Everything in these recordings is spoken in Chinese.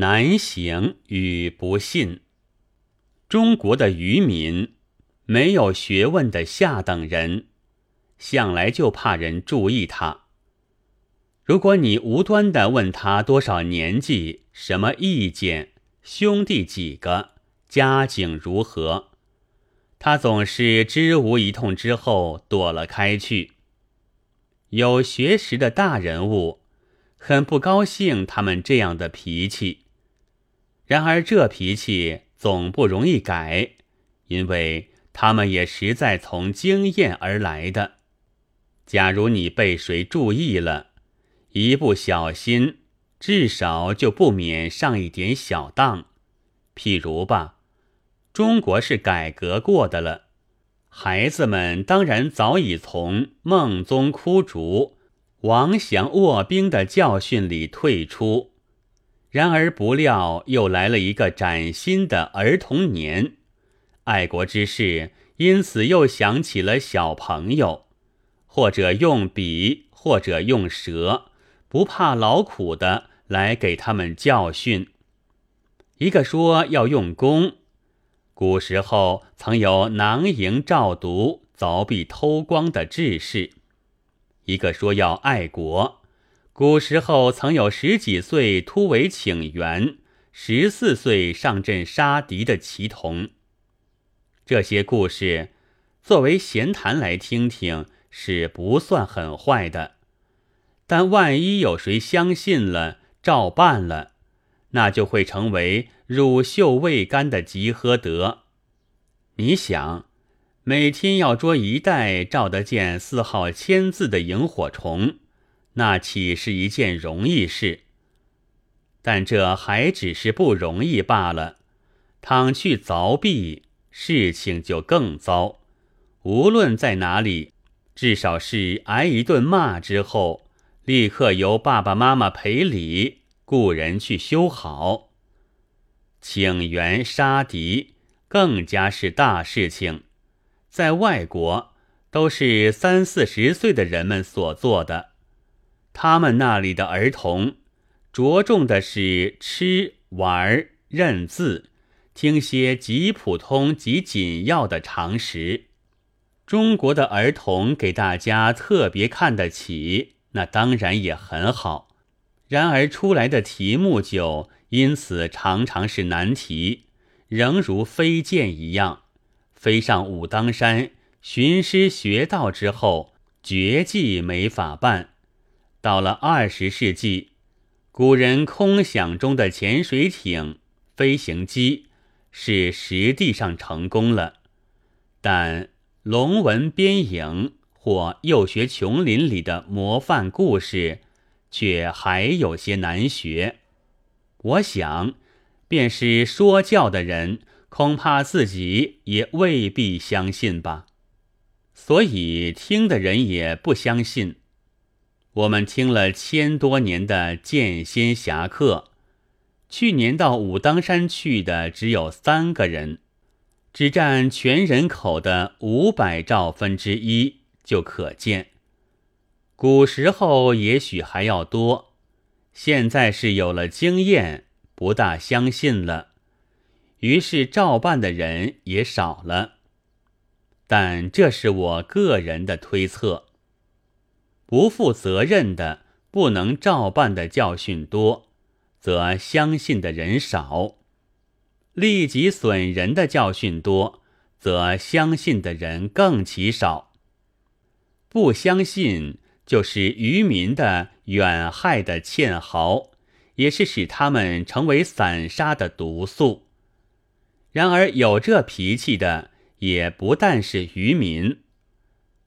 难行与不信。中国的渔民，没有学问的下等人，向来就怕人注意他。如果你无端的问他多少年纪、什么意见、兄弟几个、家境如何，他总是支吾一通之后躲了开去。有学识的大人物很不高兴他们这样的脾气，然而这脾气总不容易改，因为他们也实在从经验而来的。假如你被谁注意了，一不小心，至少就不免上一点小当。譬如吧，中国是改革过的了，孩子们当然早已从孟宗哭竹、王祥卧冰的教训里退出。然而不料又来了一个崭新的儿童年，爱国之士因此又想起了小朋友，或者用笔，或者用舌。不怕劳苦的来给他们教训。一个说要用功，古时候曾有囊萤照读、凿壁偷光的志士；一个说要爱国，古时候曾有十几岁突围请援、十四岁上阵杀敌的奇童。这些故事作为闲谈来听听，是不算很坏的。但万一有谁相信了、照办了，那就会成为乳臭未干的吉诃德。你想，每天要捉一袋照得见四号签字的萤火虫，那岂是一件容易事？但这还只是不容易罢了。倘去凿壁，事情就更糟。无论在哪里，至少是挨一顿骂之后。立刻由爸爸妈妈赔礼，雇人去修好。请援杀敌更加是大事情，在外国都是三四十岁的人们所做的。他们那里的儿童着重的是吃、玩、认字，听些极普通极紧要的常识。中国的儿童给大家特别看得起。那当然也很好，然而出来的题目就因此常常是难题，仍如飞剑一样，飞上武当山寻师学道之后，绝技没法办。到了二十世纪，古人空想中的潜水艇、飞行机是实地上成功了，但龙纹边影。或幼学琼林里的模范故事，却还有些难学。我想，便是说教的人，恐怕自己也未必相信吧。所以听的人也不相信。我们听了千多年的剑仙侠客，去年到武当山去的只有三个人，只占全人口的五百兆分之一。就可见，古时候也许还要多，现在是有了经验，不大相信了，于是照办的人也少了。但这是我个人的推测。不负责任的、不能照办的教训多，则相信的人少；利己损人的教训多，则相信的人更其少。不相信，就是渔民的远害的堑壕，也是使他们成为散沙的毒素。然而有这脾气的，也不但是渔民，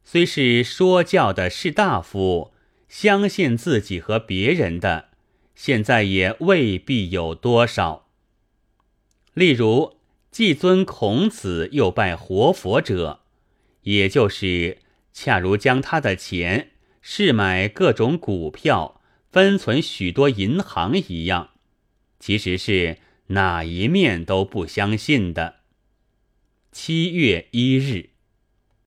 虽是说教的士大夫，相信自己和别人的，现在也未必有多少。例如，既尊孔子又拜活佛者，也就是。恰如将他的钱是买各种股票、分存许多银行一样，其实是哪一面都不相信的。七月一日。